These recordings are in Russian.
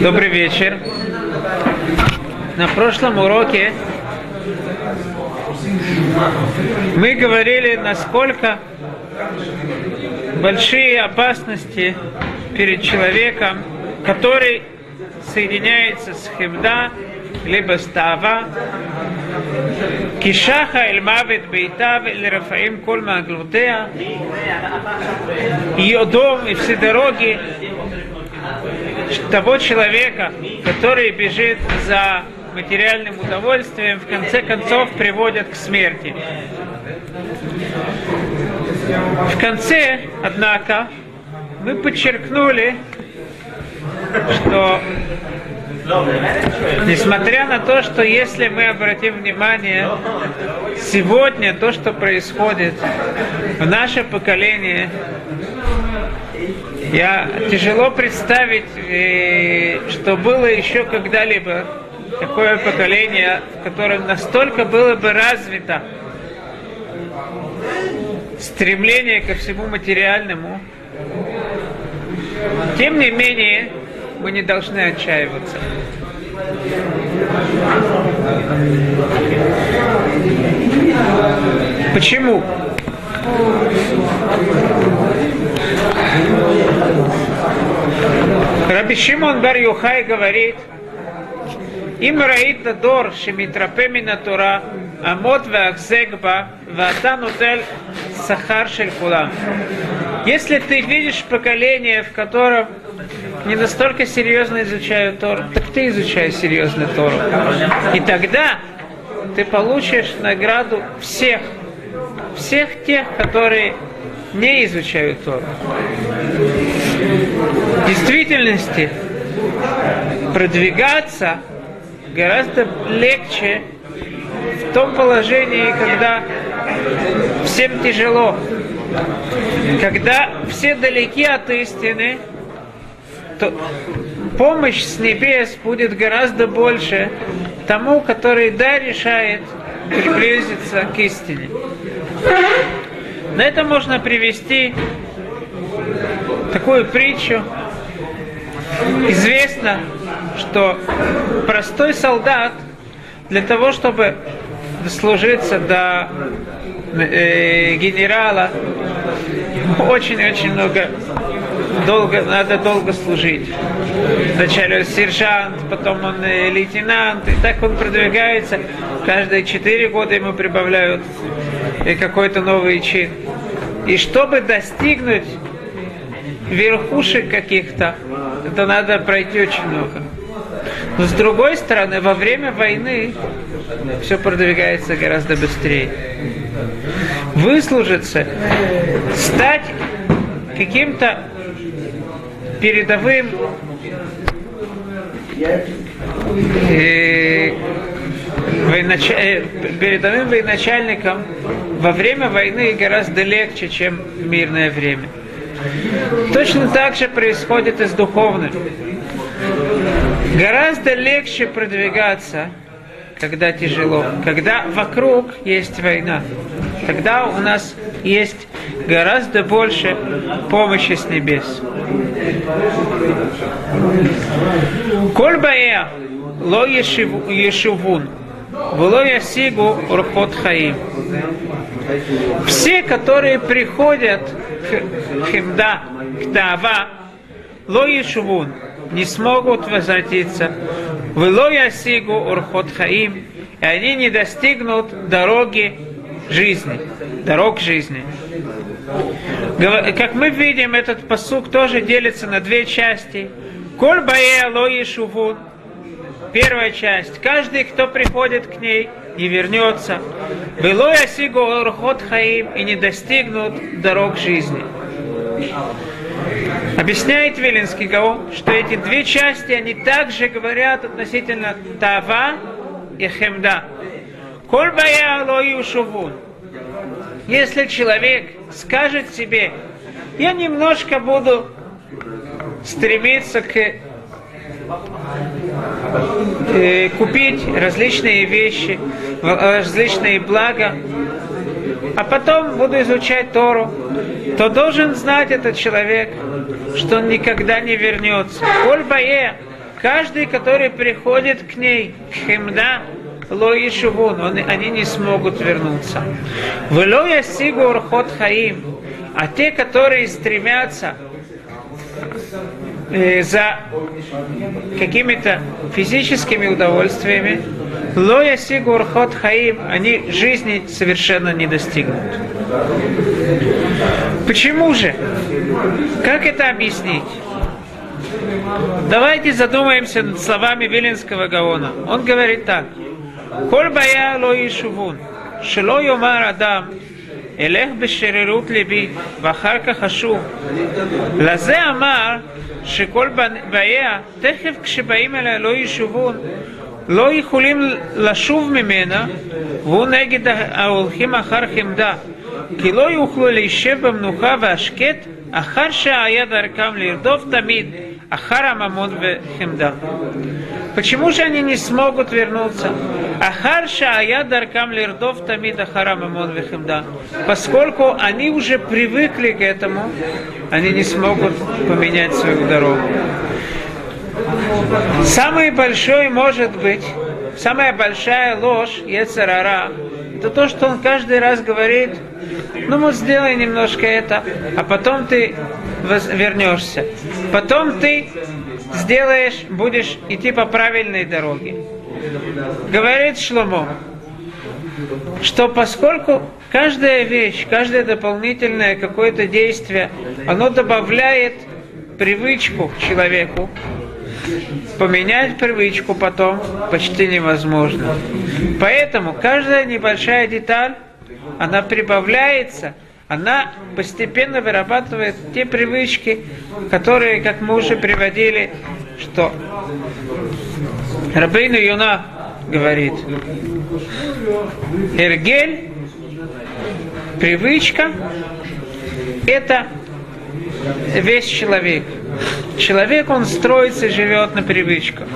Добрый вечер. На прошлом уроке мы говорили, насколько большие опасности перед человеком, который соединяется с химда, либо с тава, кишаха эль мавит бейтав эль рафаим коль маглутея, ее дом и все дороги того человека, который бежит за материальным удовольствием, в конце концов приводят к смерти. В конце, однако, мы подчеркнули, что несмотря на то, что если мы обратим внимание, сегодня то, что происходит в наше поколение, я тяжело представить, э, что было еще когда-либо такое поколение, в котором настолько было бы развито стремление ко всему материальному. Тем не менее, мы не должны отчаиваться. Почему? Раби Шимон Бар Юхай говорит, אם ראית דור שמתרפא מן התורה, עמוד והחזק בה, ואתה נוטל שכר של כולם. Если ты видишь поколение, в котором не настолько серьезно изучают Тору, так ты изучай серьезно Тору. И тогда ты получишь награду всех, всех тех, которые не изучают Тору. В действительности продвигаться гораздо легче в том положении, когда всем тяжело, когда все далеки от истины, то помощь с небес будет гораздо больше тому, который да решает приблизиться к истине. На это можно привести такую притчу. Известно, что простой солдат для того, чтобы дослужиться до э, генерала, очень-очень много долго, надо долго служить. Вначале сержант, потом он э, лейтенант, и так он продвигается. Каждые четыре года ему прибавляют э, какой-то новый чин. И чтобы достигнуть верхушек каких-то, это надо пройти очень много. Но с другой стороны, во время войны все продвигается гораздо быстрее. Выслужиться, стать каким-то передовым э, э, передовым военачальником во время войны гораздо легче, чем в мирное время. Точно так же происходит и с духовным. Гораздо легче продвигаться, когда тяжело, когда вокруг есть война. Тогда у нас есть гораздо больше помощи с небес. Коль бая ло ешивун, Вло ясигу урхот хаим. Все, которые приходят к химда, к тава, ло ешувун, не смогут возвратиться. Вло ясигу урхот хаим, и они не достигнут дороги жизни, дорог жизни. Как мы видим, этот посук тоже делится на две части. Коль бае ло ешувун, Первая часть. Каждый, кто приходит к ней, не вернется. Было ясигу орхот хаим и не достигнут дорог жизни. Объясняет Вилинский Гаон, что эти две части, они также говорят относительно Тава и Хемда. Коль шувун. Если человек скажет себе, я немножко буду стремиться к э, купить различные вещи, различные блага, а потом буду изучать Тору. то должен знать этот человек, что он никогда не вернется. Коль бае, каждый, который приходит к ней, к химда, ло ишувун, они не смогут вернуться. Вело ясигу урхот хаим, а те, которые стремятся э, за какими-то физическими удовольствиями, лоя сигур хот хаим, они жизни совершенно не достигнут. Почему же? Как это объяснить? Давайте задумаемся над словами Виленского Гаона. Он говорит так. Коль бая ло ишувун, шело йомар адам, אלך בשרירות ליבי ואחר כך אשוב. לזה אמר שכל באיה, תכף כשבאים אליה לא ישובון, לא יכולים לשוב ממנה, והוא נגד ההולכים אחר חמדה. כי לא יוכלו להישב במנוחה והשקט אחר שהיה דרכם לרדוף תמיד אחר הממון וחמדה. Почему же они не смогут вернуться? Ахар шая даркам лирдов тамид ахара мамон вехимда. Поскольку они уже привыкли к этому, они не смогут поменять свою дорогу. Самый большой может быть, самая большая ложь Ецарара, это то, что он каждый раз говорит, ну вот сделай немножко это, а потом ты вернешься. Потом ты сделаешь, будешь идти по правильной дороге. Говорит Шломо, что поскольку каждая вещь, каждое дополнительное какое-то действие, оно добавляет привычку человеку, поменять привычку потом почти невозможно. Поэтому каждая небольшая деталь, она прибавляется, она постепенно вырабатывает те привычки, которые, как мы уже приводили, что Рабейну Юна говорит, Эргель, привычка, это весь человек. Человек, он строится, живет на привычках.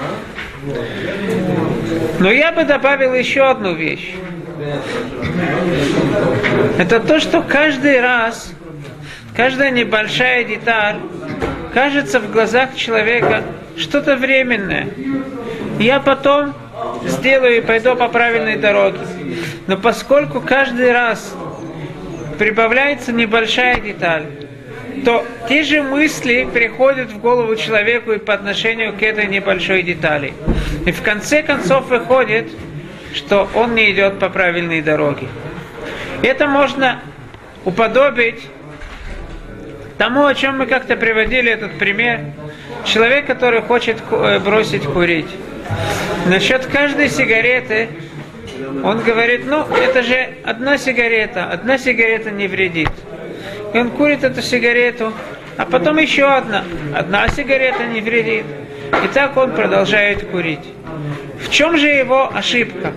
Но я бы добавил еще одну вещь. Это то, что каждый раз, каждая небольшая деталь кажется в глазах человека что-то временное. Я потом сделаю и пойду по правильной дороге. Но поскольку каждый раз прибавляется небольшая деталь, то те же мысли приходят в голову человеку и по отношению к этой небольшой детали. И в конце концов выходит, что он не идет по правильной дороге. Это можно уподобить тому, о чем мы как-то приводили этот пример. Человек, который хочет э, бросить курить. Насчет каждой сигареты он говорит, ну, это же одна сигарета, одна сигарета не вредит. И он курит эту сигарету, а потом еще одна. Одна сигарета не вредит. И так он продолжает курить. В чем же его ошибка?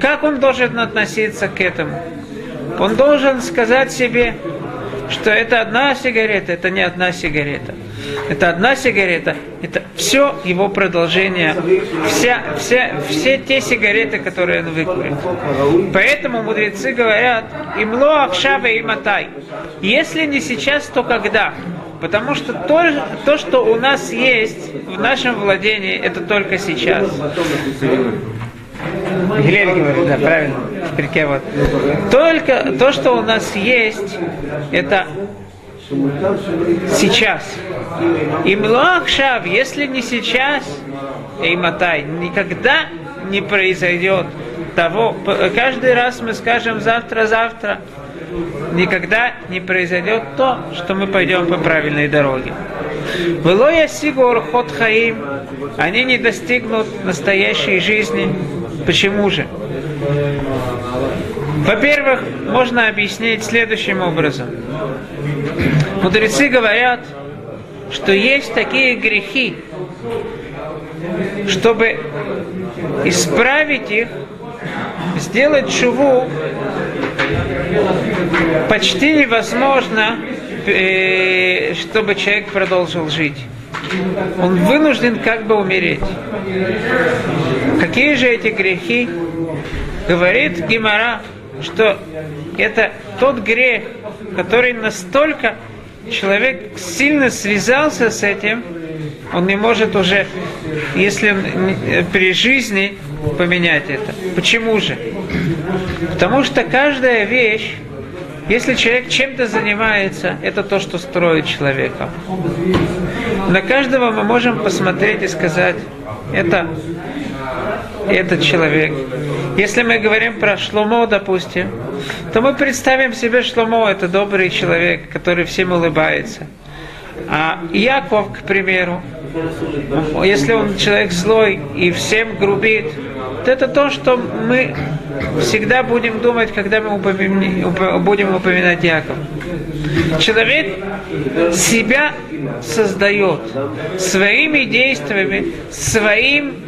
Как он должен относиться к этому? Он должен сказать себе, что это одна сигарета, это не одна сигарета. Это одна сигарета, это все его продолжение, вся, вся, все те сигареты, которые он выкурит. Поэтому мудрецы говорят, имло ахшава и матай. Если не сейчас, то когда? Потому что то, то, что у нас есть в нашем владении, это только сейчас. Гилель говорит, да, правильно, в вот. Только то, что у нас есть, это сейчас. И млакшав, если не сейчас, и матай, никогда не произойдет того, каждый раз мы скажем завтра-завтра, никогда не произойдет то, что мы пойдем по правильной дороге. Велоя сигур ход хаим, они не достигнут настоящей жизни. Почему же? Во-первых, можно объяснить следующим образом. Мудрецы говорят, что есть такие грехи, чтобы исправить их, сделать шуву, почти невозможно, э, чтобы человек продолжил жить. Он вынужден как бы умереть. Какие же эти грехи? Говорит Гимара, что это тот грех, который настолько человек сильно связался с этим, он не может уже, если он при жизни, поменять это. Почему же? Потому что каждая вещь, если человек чем-то занимается, это то, что строит человека. На каждого мы можем посмотреть и сказать, это этот человек. Если мы говорим про Шломо, допустим, то мы представим себе Шломо, это добрый человек, который всем улыбается. А Яков, к примеру, если он человек злой и всем грубит, то это то, что мы всегда будем думать, когда мы будем упоминать Яков. Человек себя создает своими действиями, своим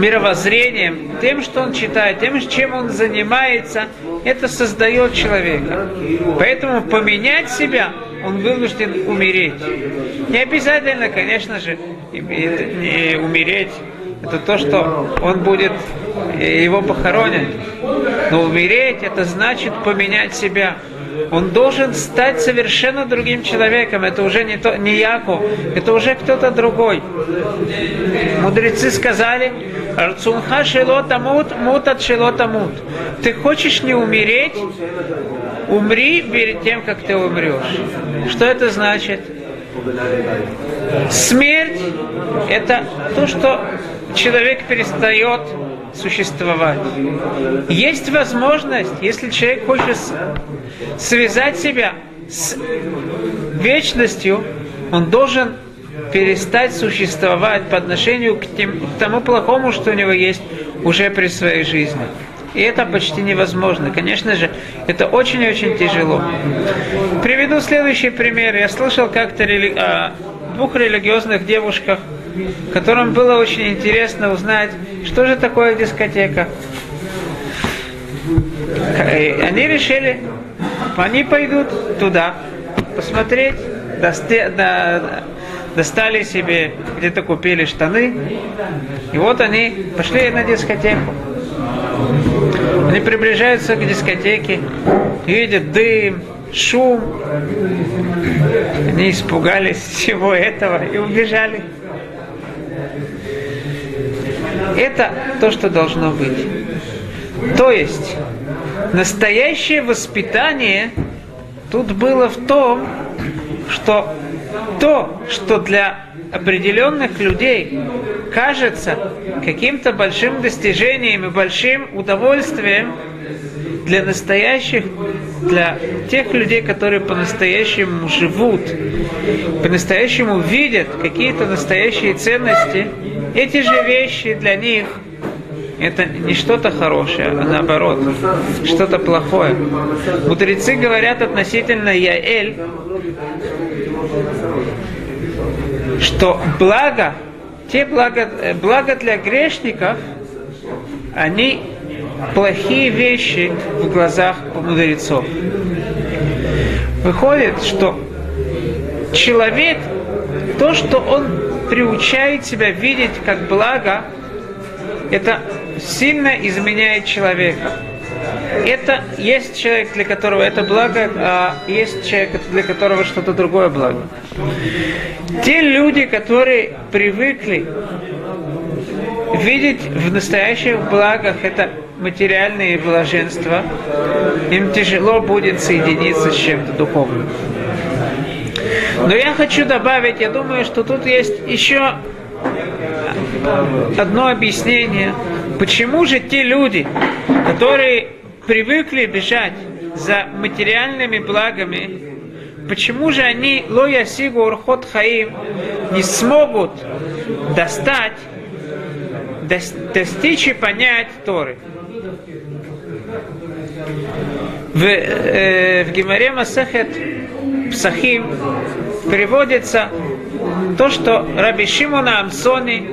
мировоззрением, тем, что он читает, тем, чем он занимается, это создает человека. Поэтому поменять себя он вынужден умереть. Не обязательно, конечно же, умереть. Это то, что он будет, его похоронят. Но умереть, это значит поменять себя. Он должен стать совершенно другим человеком. Это уже не, то, не Яков, это уже кто-то другой. Мудрецы сказали, Арцунха шелота мут, мутат шелота мут. Ты хочешь не умереть, умри перед тем, как ты умрешь. Что это значит? Смерть – это то, что человек перестает существовать. Есть возможность, если человек хочет связать себя с вечностью, он должен перестать существовать по отношению к, тем, к тому плохому, что у него есть уже при своей жизни. И это почти невозможно. Конечно же, это очень-очень тяжело. Приведу следующий пример. Я слышал как-то рели... о двух религиозных девушках, которым было очень интересно узнать, что же такое дискотека. И они решили, они пойдут туда, посмотреть, достали себе, где-то купили штаны, и вот они пошли на дискотеку. Они приближаются к дискотеке, видят дым, шум. Они испугались всего этого и убежали. Это то, что должно быть. То есть, настоящее воспитание тут было в том, что то, что для определенных людей кажется каким-то большим достижением и большим удовольствием, для настоящих, для тех людей, которые по-настоящему живут, по-настоящему видят какие-то настоящие ценности, эти же вещи для них это не что-то хорошее, а наоборот, что-то плохое. Мудрецы говорят относительно Яэль, что благо, те благо, благо для грешников, они плохие вещи в глазах мудрецов. Выходит, что человек, то, что он приучает себя видеть как благо, это сильно изменяет человека. Это есть человек, для которого это благо, а есть человек, для которого что-то другое благо. Те люди, которые привыкли видеть в настоящих благах это материальные блаженства, им тяжело будет соединиться с чем-то духовным. Но я хочу добавить, я думаю, что тут есть еще одно объяснение, почему же те люди, которые привыкли бежать за материальными благами, почему же они лоя сигу урхот хаим не смогут достать, достичь и понять Торы. В, э, в Гимаре Масахет Псахим приводится то, что Раби Шимона Амсони,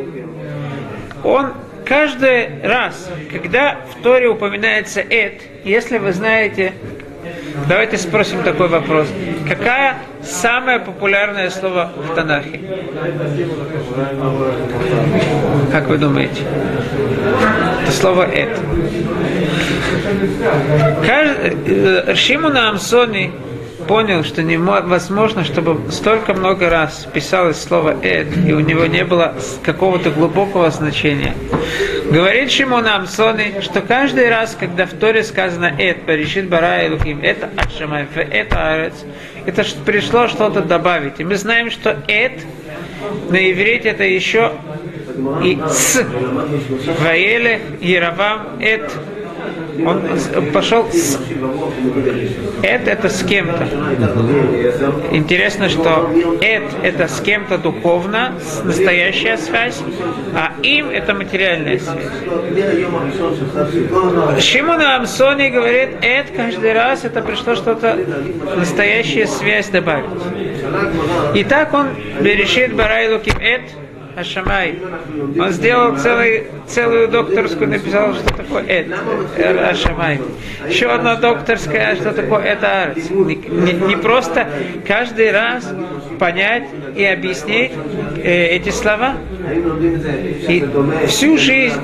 он каждый раз, когда в Торе упоминается «эт», если вы знаете, давайте спросим такой вопрос. Какая самое популярное слово в Танахе? Как вы думаете? Это слово «эт». Э, Шимуна Амсони понял, что невозможно, чтобы столько много раз писалось слово «эд», и у него не было какого-то глубокого значения. Говорит Шимон Амсони, что каждый раз, когда в Торе сказано «эд», «паришит бара и луким», «это ашамай», «это арец», это пришло что-то добавить. И мы знаем, что «эд» на иврите это еще и «с». «Ваеле», «Яровам», «эд», он пошел с Эд это с кем-то. Интересно, что Эд это с кем-то духовно, настоящая связь, а им это материальная связь. Шимон Амсони говорит, Эд каждый раз это пришло что-то, настоящая связь добавить. И так он берешит Барайлуким Эд, Ашамай. Он сделал целый, целую докторскую, написал, что такое Эд, Ашамай. Еще одна докторская, что такое это Арец. Не, не, не просто каждый раз понять и объяснить э, эти слова. И всю жизнь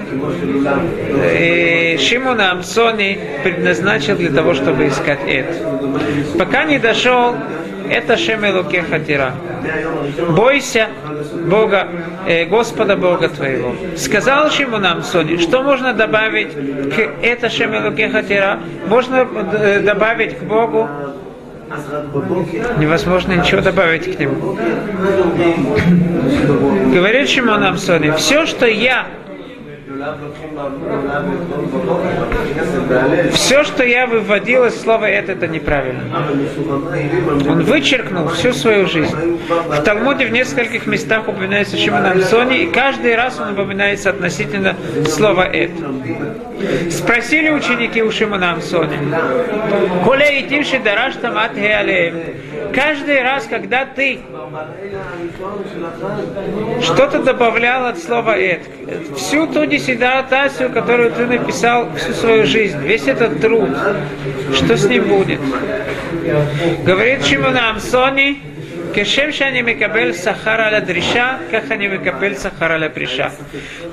э, Шимона Амсони предназначил для того, чтобы искать Эд. Пока не дошел это Шемелуке Хатира. Бойся Бога, э, Господа Бога твоего. Сказал ему нам Сони, что можно добавить к это Шемелуке Хатира? Можно э, добавить к Богу Невозможно ничего добавить к нему. Говорит Шимон Амсони, все, что я все, что я выводил из слова «это», это неправильно. Он вычеркнул всю свою жизнь. В Талмуде в нескольких местах упоминается Шимон Амсони, и каждый раз он упоминается относительно слова «это». Спросили ученики у Шимона Амсони, «Коля и тимши дараш тамат Каждый раз, когда ты что-то добавлял от слова «эт», всю ту всегда Тасю, которую ты написал всю свою жизнь, весь этот труд, что с ним будет? Говорит Шимон Амсони, Кешем шани мекабель сахара ля дриша, как они мекабель сахара ля приша.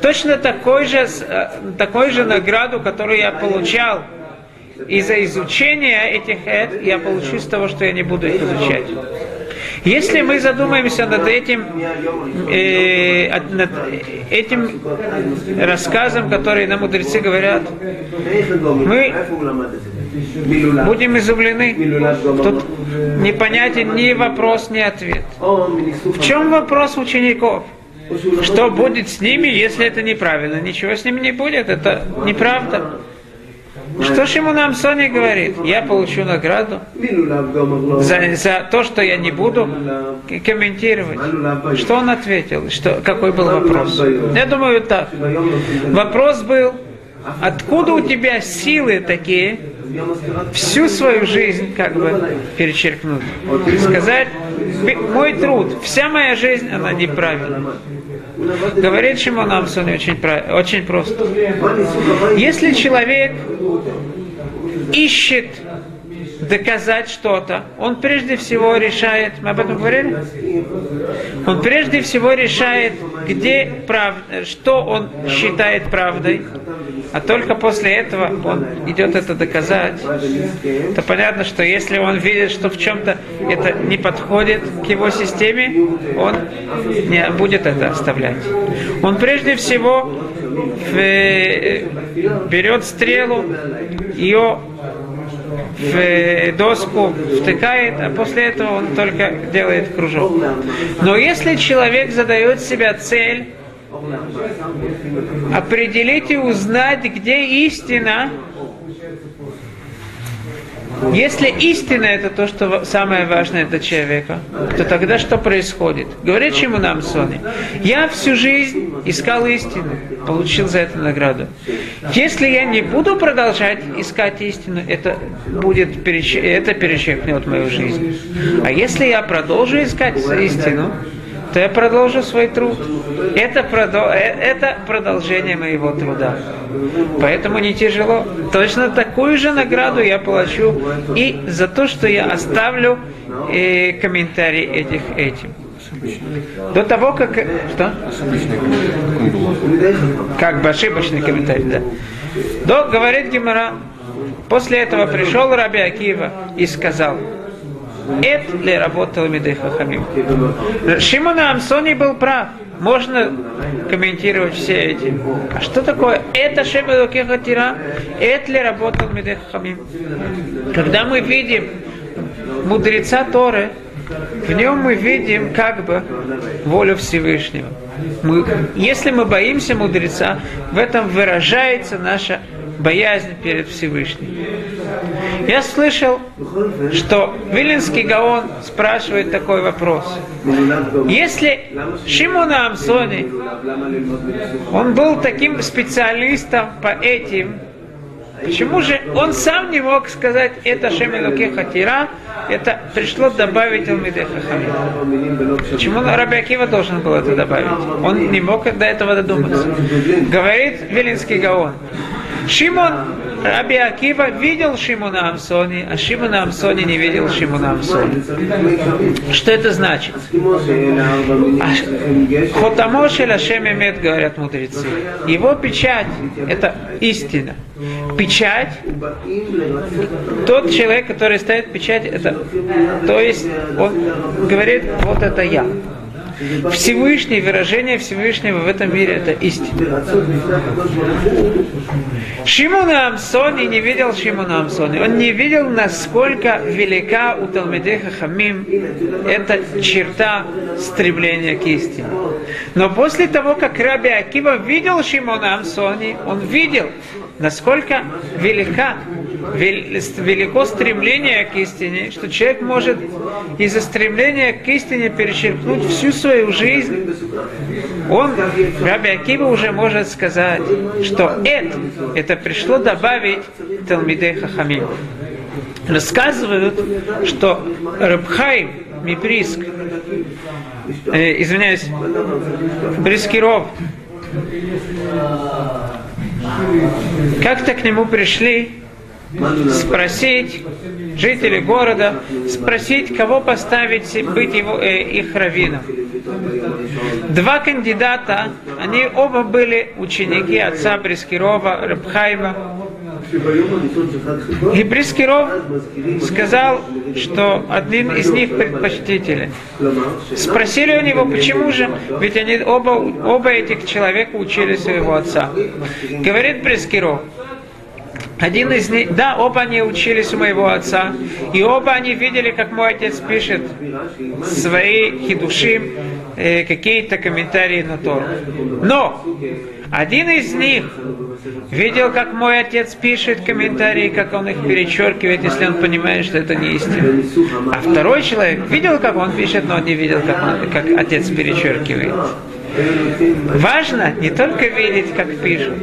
Точно такой же, э, такой же награду, которую я получал из-за изучения этих эд, я получу с того, что я не буду их изучать. Если мы задумаемся над этим, э, над этим рассказом, который нам мудрецы говорят, мы будем изумлены. Тут непонятен ни вопрос, ни ответ. В чем вопрос учеников? Что будет с ними, если это неправильно? Ничего с ними не будет, это неправда. Что ж ему нам Сони говорит? Я получу награду за, за то, что я не буду комментировать. Что он ответил? Что, какой был вопрос? Я думаю так. Вопрос был, откуда у тебя силы такие, всю свою жизнь как бы перечеркнуть. Сказать, мой труд, вся моя жизнь, она неправильна. Говорит Шимон Амсон очень, очень просто. Если человек ищет доказать что-то, он прежде всего решает, мы об этом говорили? Он прежде всего решает, где правда, что он считает правдой, а только после этого он идет это доказать, то понятно, что если он видит, что в чем-то это не подходит к его системе, он не будет это оставлять. Он прежде всего в, берет стрелу, ее в доску втыкает, а после этого он только делает кружок. Но если человек задает себя цель определить и узнать, где истина, если истина это то, что самое важное для человека, то тогда что происходит? Говорит ему нам Сони, я всю жизнь искал истину, получил за это награду. Если я не буду продолжать искать истину, это будет это перечеркнет мою жизнь. А если я продолжу искать истину, то я продолжу свой труд. Это, продо- э, это продолжение моего труда. Поэтому не тяжело. Точно такую же награду я получу и за то, что я оставлю э, комментарий этих этим. До того, как... Что? Как бы ошибочный комментарий, да. До, говорит Гимара, после этого пришел Раби Акива и сказал, это ли работал Мидей Хахамим? Шимон Амсони был прав. Можно комментировать все эти. А что такое? Это Шемел Кехатира? Это ли работал Мидей Хахамим? Когда мы видим мудреца Торы, в нем мы видим как бы волю Всевышнего. Мы, если мы боимся мудреца, в этом выражается наша боязнь перед Всевышним. Я слышал, что Вилинский Гаон спрашивает такой вопрос. Если Шимона Амсони, он был таким специалистом по этим, почему же он сам не мог сказать, это Шемелуке Хатира, это пришло добавить Алмиде Хахамим. Почему Раби Акива должен был это добавить? Он не мог до этого додуматься. Говорит Вилинский Гаон. Шимон Раби Акива видел Шимона Амсони, а Шимона Амсони не видел Шимона Амсони. Что это значит? Хотамош или Ашем имеет, говорят мудрецы. Его печать – это истина. Печать, тот человек, который ставит печать, это, то есть он говорит, вот это я. Всевышний, выражение Всевышнего в этом мире это истина. Шимона Амсони не видел Шимона Амсони. Он не видел, насколько велика у Талмедеха Хамим эта черта стремления к истине. Но после того, как Раби Акива видел Шимона Амсони, он видел, насколько велика, велико стремление к истине, что человек может из-за стремления к истине перечеркнуть всю свою жизнь. Он, Раби Акива, уже может сказать, что это, это пришло добавить Талмидей Хахамим. Рассказывают, что Рабхайм Миприск, э, извиняюсь, Брискиров, как-то к нему пришли спросить жители города, спросить, кого поставить быть его, э, их раввином. Два кандидата, они оба были ученики отца Брискирова, Рабхайма. И Брискиров сказал, что один из них предпочтителен. Спросили у него, почему же? Ведь они оба, оба этих человека учили своего отца. Говорит Брискиров, один из них, да, оба они учились у моего отца, и оба они видели, как мой отец пишет свои хидушим, э, какие-то комментарии на Тору. Но один из них видел, как мой отец пишет комментарии, как он их перечеркивает, если он понимает, что это не истина. А второй человек видел, как он пишет, но он не видел, как, он, как отец перечеркивает. Важно не только видеть, как пишут,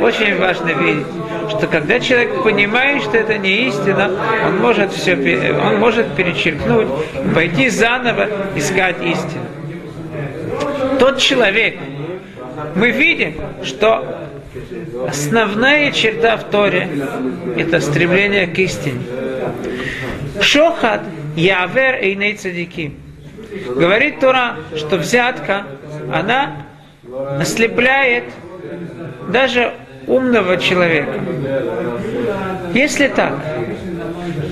очень важно видеть, что когда человек понимает, что это не истина, он может все, он может перечеркнуть, пойти заново искать истину. Тот человек, мы видим, что основная черта в Торе – это стремление к истине. Шохат явер эйней цадики. Говорит Тора, что взятка, она ослепляет даже умного человека. Если так,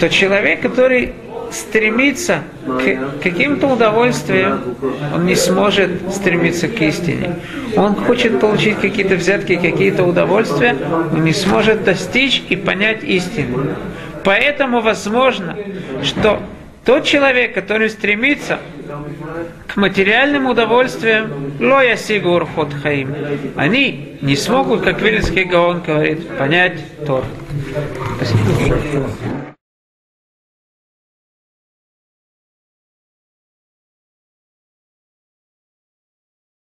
то человек, который стремится к каким-то удовольствиям, он не сможет стремиться к истине. Он хочет получить какие-то взятки, какие-то удовольствия, он не сможет достичь и понять истину. Поэтому возможно, что тот человек, который стремится к материальным удовольствиям, лоя сигур ход хаим, они не смогут, как Вильнский Гаон говорит, понять Тор. Спасибо.